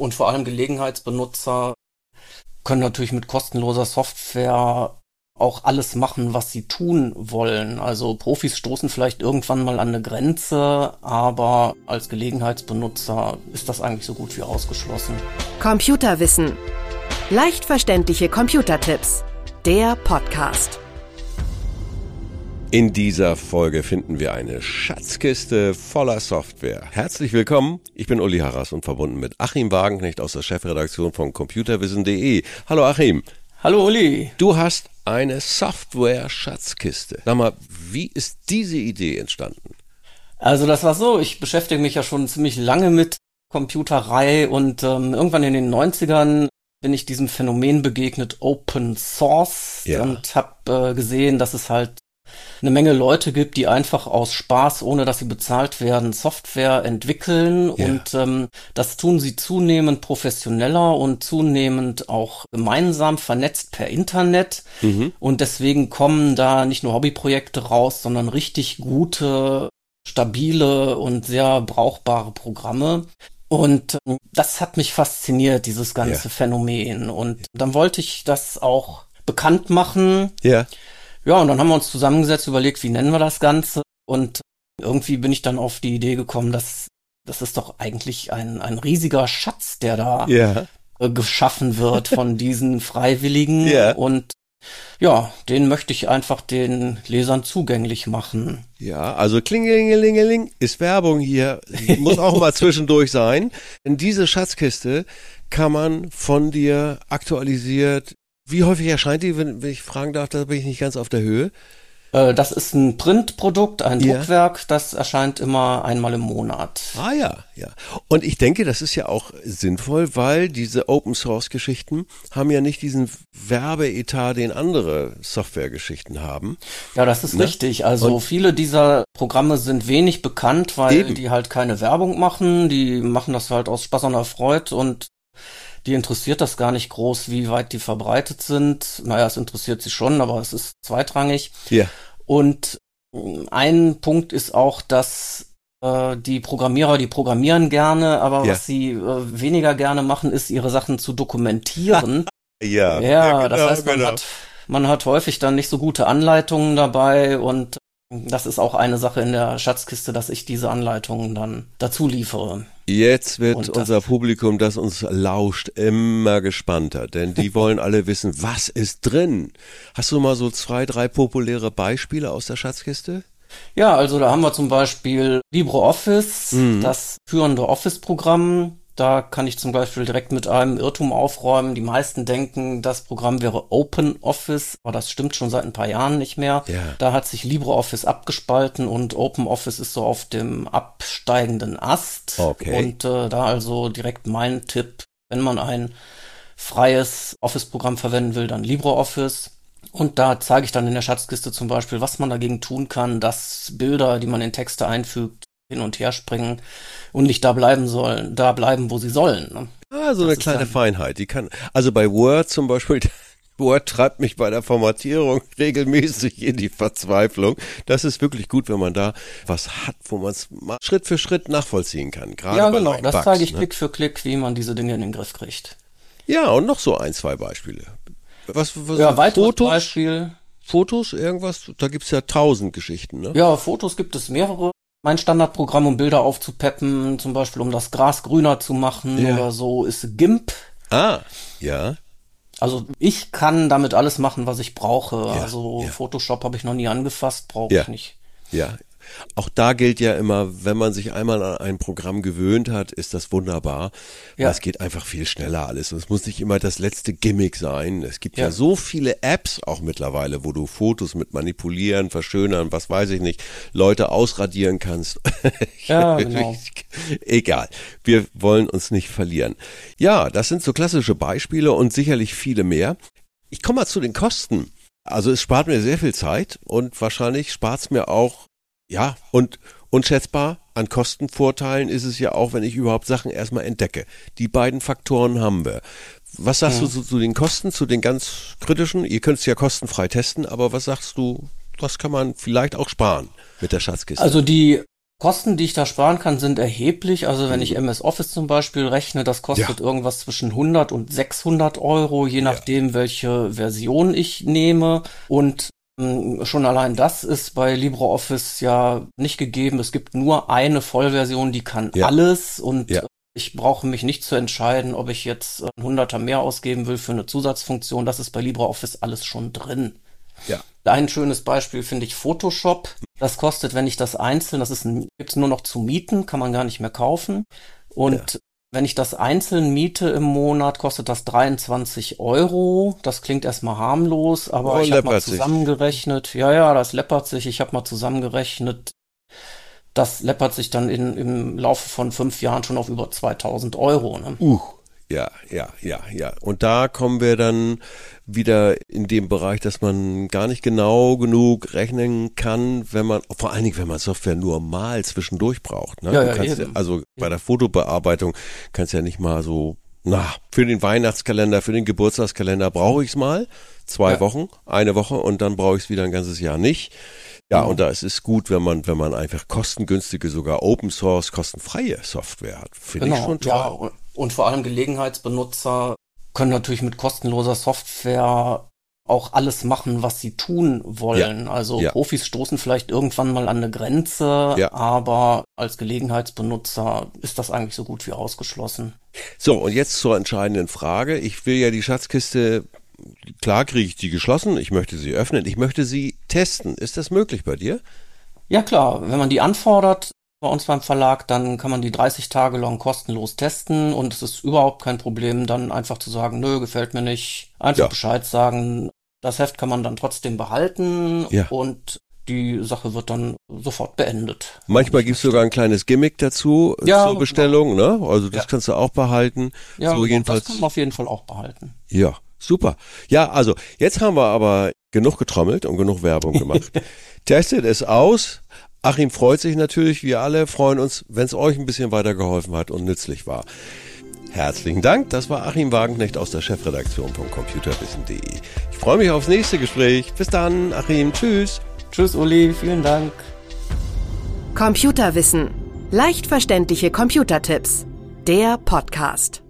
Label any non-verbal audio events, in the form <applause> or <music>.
Und vor allem Gelegenheitsbenutzer können natürlich mit kostenloser Software auch alles machen, was sie tun wollen. Also Profis stoßen vielleicht irgendwann mal an eine Grenze, aber als Gelegenheitsbenutzer ist das eigentlich so gut wie ausgeschlossen. Computerwissen. Leicht verständliche Computertipps. Der Podcast. In dieser Folge finden wir eine Schatzkiste voller Software. Herzlich willkommen, ich bin Uli Harras und verbunden mit Achim Wagenknecht aus der Chefredaktion von computerwissen.de. Hallo Achim. Hallo Uli. Du hast eine Software-Schatzkiste. Sag mal, wie ist diese Idee entstanden? Also das war so, ich beschäftige mich ja schon ziemlich lange mit Computerei und ähm, irgendwann in den 90ern bin ich diesem Phänomen begegnet, Open Source, ja. und habe äh, gesehen, dass es halt eine Menge Leute gibt, die einfach aus Spaß, ohne dass sie bezahlt werden, Software entwickeln ja. und ähm, das tun sie zunehmend professioneller und zunehmend auch gemeinsam vernetzt per Internet mhm. und deswegen kommen da nicht nur Hobbyprojekte raus, sondern richtig gute, stabile und sehr brauchbare Programme. Und ähm, das hat mich fasziniert, dieses ganze ja. Phänomen. Und dann wollte ich das auch bekannt machen. Ja. Ja, und dann haben wir uns zusammengesetzt, überlegt, wie nennen wir das Ganze. Und irgendwie bin ich dann auf die Idee gekommen, dass das ist doch eigentlich ein, ein riesiger Schatz, der da ja. Äh, geschaffen wird von <laughs> diesen Freiwilligen. Ja. Und ja, den möchte ich einfach den Lesern zugänglich machen. Ja, also Klingelingelingeling ist Werbung hier, muss auch mal <laughs> zwischendurch sein. In diese Schatzkiste kann man von dir aktualisiert wie häufig erscheint die, wenn, wenn ich fragen darf, da bin ich nicht ganz auf der Höhe? Äh, das ist ein Printprodukt, ein ja. Druckwerk, das erscheint immer einmal im Monat. Ah ja, ja. Und ich denke, das ist ja auch sinnvoll, weil diese Open Source Geschichten haben ja nicht diesen Werbeetat, den andere Softwaregeschichten haben. Ja, das ist ne? richtig. Also Und viele dieser Programme sind wenig bekannt, weil eben. die halt keine Werbung machen. Die machen das halt aus Spaß und Freude und die interessiert das gar nicht groß, wie weit die verbreitet sind. Naja, es interessiert sie schon, aber es ist zweitrangig. Ja. Und mm, ein Punkt ist auch, dass äh, die Programmierer, die programmieren gerne, aber ja. was sie äh, weniger gerne machen, ist, ihre Sachen zu dokumentieren. <laughs> ja, ja, ja genau, das heißt, man, genau. hat, man hat häufig dann nicht so gute Anleitungen dabei und das ist auch eine Sache in der Schatzkiste, dass ich diese Anleitungen dann dazu liefere. Jetzt wird unser Publikum, das uns lauscht, immer gespannter, denn die <laughs> wollen alle wissen, was ist drin. Hast du mal so zwei, drei populäre Beispiele aus der Schatzkiste? Ja, also da haben wir zum Beispiel LibreOffice, mhm. das führende Office-Programm, da kann ich zum Beispiel direkt mit einem Irrtum aufräumen. Die meisten denken, das Programm wäre OpenOffice, aber das stimmt schon seit ein paar Jahren nicht mehr. Ja. Da hat sich LibreOffice abgespalten und OpenOffice ist so auf dem absteigenden Ast. Okay. Und äh, da also direkt mein Tipp, wenn man ein freies Office-Programm verwenden will, dann LibreOffice. Und da zeige ich dann in der Schatzkiste zum Beispiel, was man dagegen tun kann, dass Bilder, die man in Texte einfügt, hin und her springen und nicht da bleiben sollen, da bleiben, wo sie sollen. Ne? Ah, so eine kleine Feinheit. Die kann, also bei Word zum Beispiel, <laughs> Word treibt mich bei der Formatierung <laughs> regelmäßig in die Verzweiflung. Das ist wirklich gut, wenn man da was hat, wo man es Schritt für Schritt nachvollziehen kann. Gerade ja, genau. Das Bugs, zeige ich ne? Klick für Klick, wie man diese Dinge in den Griff kriegt. Ja, und noch so ein, zwei Beispiele. Was, was ja, weiteres Fotos? Beispiel. Fotos, irgendwas? Da gibt's ja tausend Geschichten, ne? Ja, Fotos gibt es mehrere mein Standardprogramm, um Bilder aufzupeppen, zum Beispiel um das Gras grüner zu machen ja. oder so, ist GIMP. Ah, ja. Also ich kann damit alles machen, was ich brauche. Ja, also ja. Photoshop habe ich noch nie angefasst, brauche ich nicht. Ja, auch da gilt ja immer, wenn man sich einmal an ein Programm gewöhnt hat, ist das wunderbar. Ja. Es geht einfach viel schneller alles. Und es muss nicht immer das letzte Gimmick sein. Es gibt ja. ja so viele Apps auch mittlerweile, wo du Fotos mit manipulieren, verschönern, was weiß ich nicht, Leute ausradieren kannst. <laughs> Ja, genau. <laughs> Egal. Wir wollen uns nicht verlieren. Ja, das sind so klassische Beispiele und sicherlich viele mehr. Ich komme mal zu den Kosten. Also es spart mir sehr viel Zeit und wahrscheinlich spart es mir auch ja, und unschätzbar an Kostenvorteilen ist es ja auch, wenn ich überhaupt Sachen erstmal entdecke. Die beiden Faktoren haben wir. Was sagst ja. du zu, zu, den Kosten, zu den ganz kritischen? Ihr könnt es ja kostenfrei testen, aber was sagst du, was kann man vielleicht auch sparen mit der Schatzkiste? Also die Kosten, die ich da sparen kann, sind erheblich. Also wenn ich MS Office zum Beispiel rechne, das kostet ja. irgendwas zwischen 100 und 600 Euro, je nachdem, ja. welche Version ich nehme. Und schon allein das ist bei LibreOffice ja nicht gegeben. Es gibt nur eine Vollversion, die kann ja. alles und ich brauche mich nicht zu entscheiden, ob ich jetzt ein Hunderter mehr ausgeben will für eine Zusatzfunktion. Das ist bei LibreOffice alles schon drin. Ja. Ein schönes Beispiel finde ich Photoshop. Das kostet, wenn ich das einzeln, das ist gibt's nur noch zu mieten, kann man gar nicht mehr kaufen. Und ja. Wenn ich das einzeln miete im Monat, kostet das 23 Euro. Das klingt erstmal harmlos, aber oh, ich habe mal zusammengerechnet. Sich. Ja, ja, das läppert sich. Ich habe mal zusammengerechnet. Das läppert sich dann in, im Laufe von fünf Jahren schon auf über 2000 Euro. Ne? Uh. Ja, ja, ja, ja. Und da kommen wir dann wieder in dem Bereich, dass man gar nicht genau genug rechnen kann, wenn man, vor allen Dingen, wenn man Software nur mal zwischendurch braucht. Ne? Ja, ja, ja, also bei der Fotobearbeitung kannst du ja nicht mal so, na, für den Weihnachtskalender, für den Geburtstagskalender brauche ich es mal. Zwei ja. Wochen, eine Woche und dann brauche ich es wieder ein ganzes Jahr nicht. Ja, genau. und da ist es gut, wenn man, wenn man einfach kostengünstige, sogar Open Source, kostenfreie Software hat. Finde genau. ich schon toll. Ja, und vor allem Gelegenheitsbenutzer können natürlich mit kostenloser Software auch alles machen, was sie tun wollen. Ja, also ja. Profis stoßen vielleicht irgendwann mal an eine Grenze, ja. aber als Gelegenheitsbenutzer ist das eigentlich so gut wie ausgeschlossen. So, und jetzt zur entscheidenden Frage. Ich will ja die Schatzkiste, klar kriege ich die geschlossen, ich möchte sie öffnen, ich möchte sie testen. Ist das möglich bei dir? Ja klar, wenn man die anfordert, bei uns beim Verlag, dann kann man die 30 Tage lang kostenlos testen und es ist überhaupt kein Problem, dann einfach zu sagen, nö, gefällt mir nicht, einfach ja. Bescheid sagen. Das Heft kann man dann trotzdem behalten ja. und die Sache wird dann sofort beendet. Manchmal gibt es sogar ein kleines Gimmick dazu ja, zur Bestellung, genau. ne? Also das kannst du auch behalten. Ja, so jedenfalls. das kann man auf jeden Fall auch behalten. Ja, super. Ja, also jetzt haben wir aber genug getrommelt und genug Werbung gemacht. <laughs> Testet es aus, Achim freut sich natürlich, wir alle freuen uns, wenn es euch ein bisschen weitergeholfen hat und nützlich war. Herzlichen Dank, das war Achim Wagenknecht aus der Chefredaktion von computerwissen.de. Ich freue mich aufs nächste Gespräch. Bis dann, Achim, tschüss. Tschüss, Uli, vielen Dank. Computerwissen. Leicht verständliche Computertipps. Der Podcast.